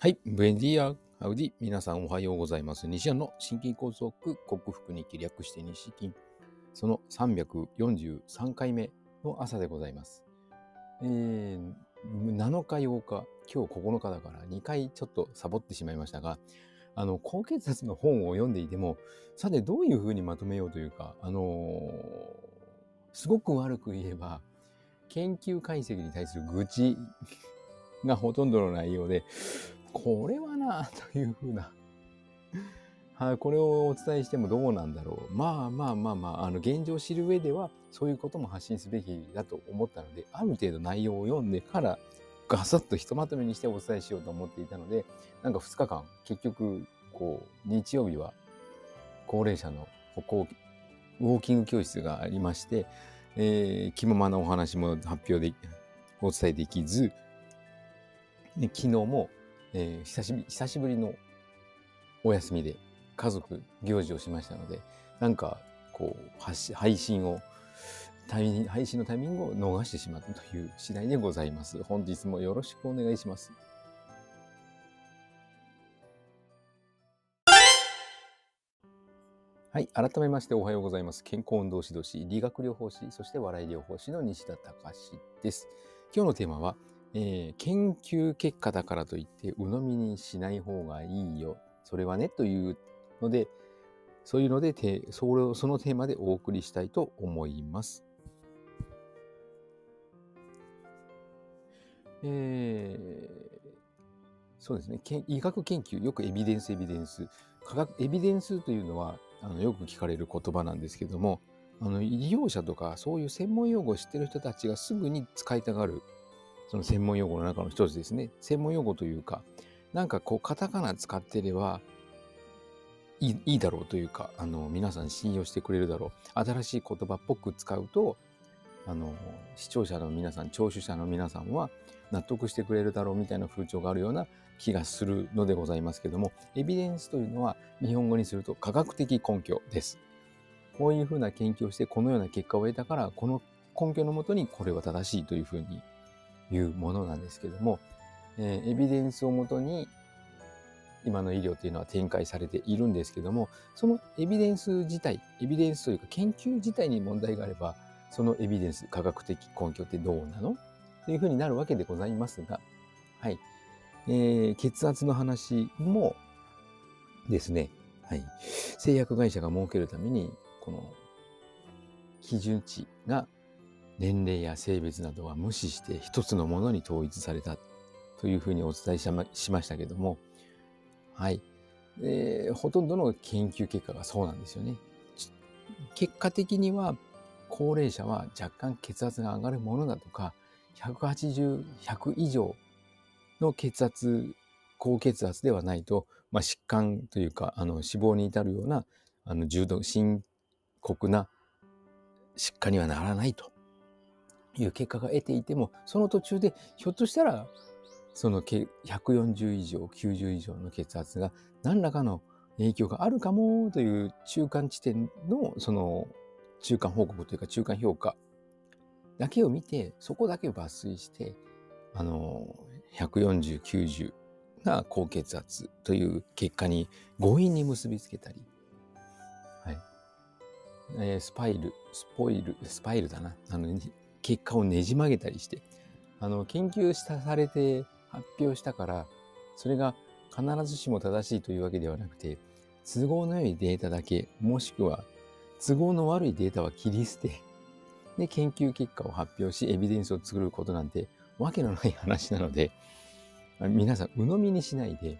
はい、ブエンディア、ハウディ、皆さんおはようございます。西安の心筋梗塞克服に気略して西筋、その343回目の朝でございます。えー、7日8日、今日9日だから2回ちょっとサボってしまいましたが、あの、高血圧の本を読んでいても、さてどういうふうにまとめようというか、あのー、すごく悪く言えば、研究解析に対する愚痴がほとんどの内容で、これはな、というふうな。はい、これをお伝えしてもどうなんだろう。まあまあまあまあ、あの、現状を知る上では、そういうことも発信すべきだと思ったので、ある程度内容を読んでから、ガサッとひとまとめにしてお伝えしようと思っていたので、なんか2日間、結局、こう、日曜日は、高齢者の歩行、ウォーキング教室がありまして、えー、気ままなお話も発表で、お伝えできず、で昨日もえー、久しぶり、久しぶりのお休みで家族行事をしましたので、なんか、こう、配信を、配信のタイミングを逃してしまったという次第でございます。本日もよろしくお願いします。はい。改めましておはようございます。健康運動指導士、理学療法士、そして笑い療法士の西田隆です。今日のテーマは、えー、研究結果だからといって鵜呑みにしない方がいいよ。それはね、というので、そういうので、それをそのテーマでお送りしたいと思います。えー、そうですね。医学研究、よくエビデンス、エビデンス。科学、エビデンスというのは、あのよく聞かれる言葉なんですけども、あの医療者とかそういう専門用語を知ってる人たちがすぐに使いたがるその専門用語の中の一つですね。専門用語というか、なんかこう、カタカナ使ってればいいいいだろうというか、あの、皆さん信用してくれるだろう。新しい言葉っぽく使うと、あの、視聴者の皆さん、聴取者の皆さんは納得してくれるだろうみたいな風潮があるような気がするのでございますけども、エビデンスというのは日本語にすると科学的根拠です。こういうふうな研究をしてこのような結果を得たから、この根拠のもとにこれは正しいというふうにいうものなんですけども、えー、エビデンスをもとに今の医療というのは展開されているんですけども、そのエビデンス自体、エビデンスというか研究自体に問題があれば、そのエビデンス、科学的根拠ってどうなの？というふうになるわけでございますが、はい。えー、血圧の話もですね、はい。製薬会社が設けるために、この基準値が年齢や性別などは無視して一つのものに統一されたというふうにお伝えしましたけども、はい。えー、ほとんどの研究結果がそうなんですよね。結果的には、高齢者は若干血圧が上がるものだとか、180、100以上の血圧、高血圧ではないと、まあ、疾患というか、あの死亡に至るような、あの重度、深刻な疾患にはならないという結果が得ていても、その途中でひょっとしたら、その140以上、90以上の血圧が何らかの影響があるかもという中間地点のその中間報告というか中間評価だけを見て、そこだけ抜粋して、あの、140、90が高血圧という結果に強引に結びつけたり、はい。えー、スパイル、スポイル、スパイルだな。あの、結果をねじ曲げたりして、あの、研究したされて発表したから、それが必ずしも正しいというわけではなくて、都合の良いデータだけ、もしくは都合の悪いデータは切り捨て、で、研究結果を発表し、エビデンスを作ることなんて、わけのない話なので、皆さん、鵜呑みにしないで、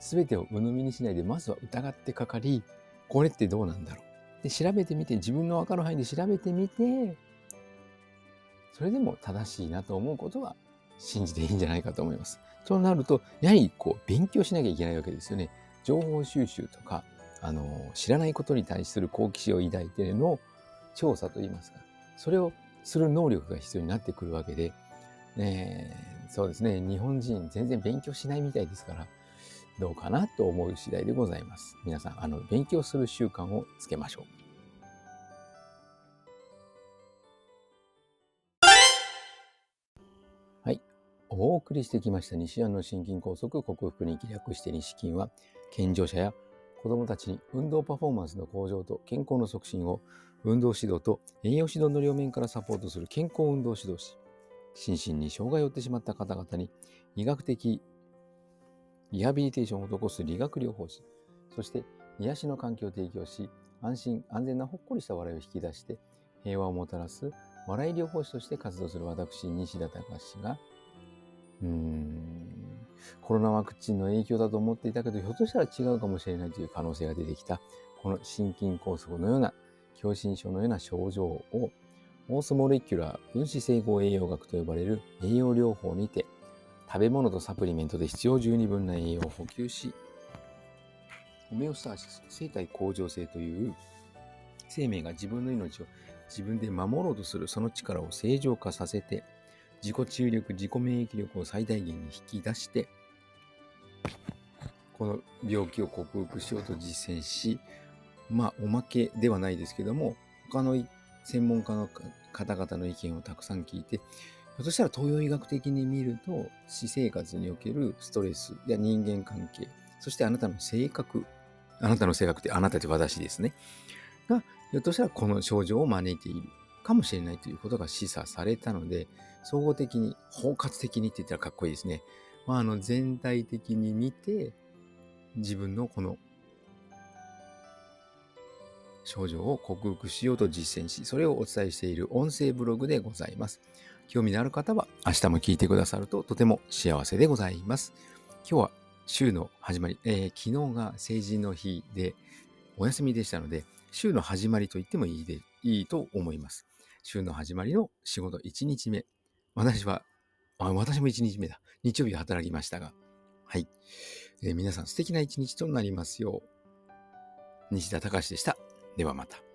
すべてを鵜呑みにしないで、まずは疑ってかかり、これってどうなんだろう。で、調べてみて、自分のわかる範囲で調べてみて、それでも正しいなと思うことは信じていいんじゃないかと思います。となると、やはりこう勉強しなきゃいけないわけですよね。情報収集とか、あの、知らないことに対する好奇心を抱いての調査といいますか、それをする能力が必要になってくるわけで、えー、そうですね、日本人全然勉強しないみたいですから、どうかなと思う次第でございます。皆さん、あの、勉強する習慣をつけましょう。お送りしてきました。西安の心筋梗塞克服に気略して西筋は、健常者や子供たちに運動パフォーマンスの向上と健康の促進を運動指導と栄養指導の両面からサポートする健康運動指導士、心身に障害を負ってしまった方々に医学的リハビリテーションを施す理学療法士、そして癒しの環境を提供し、安心安全なほっこりした笑いを引き出して平和をもたらす笑い療法士として活動する私、西田隆が、うーん、コロナワクチンの影響だと思っていたけど、ひょっとしたら違うかもしれないという可能性が出てきた、この心筋梗塞のような、狭心症のような症状を、オースモレキュラー分子整合栄養学と呼ばれる栄養療法にて、食べ物とサプリメントで必要十二分な栄養を補給し、ホメオスターシス、生体向上性という生命が自分の命を自分で守ろうとするその力を正常化させて、自己治癒力、自己免疫力を最大限に引き出して、この病気を克服しようと実践し、まあ、おまけではないですけども、他の専門家の方々の意見をたくさん聞いて、ひょっとしたら東洋医学的に見ると、私生活におけるストレスや人間関係、そしてあなたの性格、あなたの性格ってあなたって私ですね。が、ひょっとしたらこの症状を招いているかもしれないということが示唆されたので、総合的に、包括的にって言ったらかっこいいですね。まあ、あの、全体的に見て、自分のこの症状を克服しようと実践し、それをお伝えしている音声ブログでございます。興味のある方は明日も聞いてくださるととても幸せでございます。今日は週の始まり、えー、昨日が成人の日でお休みでしたので、週の始まりと言ってもいいでいいと思います。週の始まりの仕事1日目。私は、あ私も1日目だ。日曜日働きましたが。はい。えー、皆さん素敵な一日となりますよう。西田隆でした。ではまた。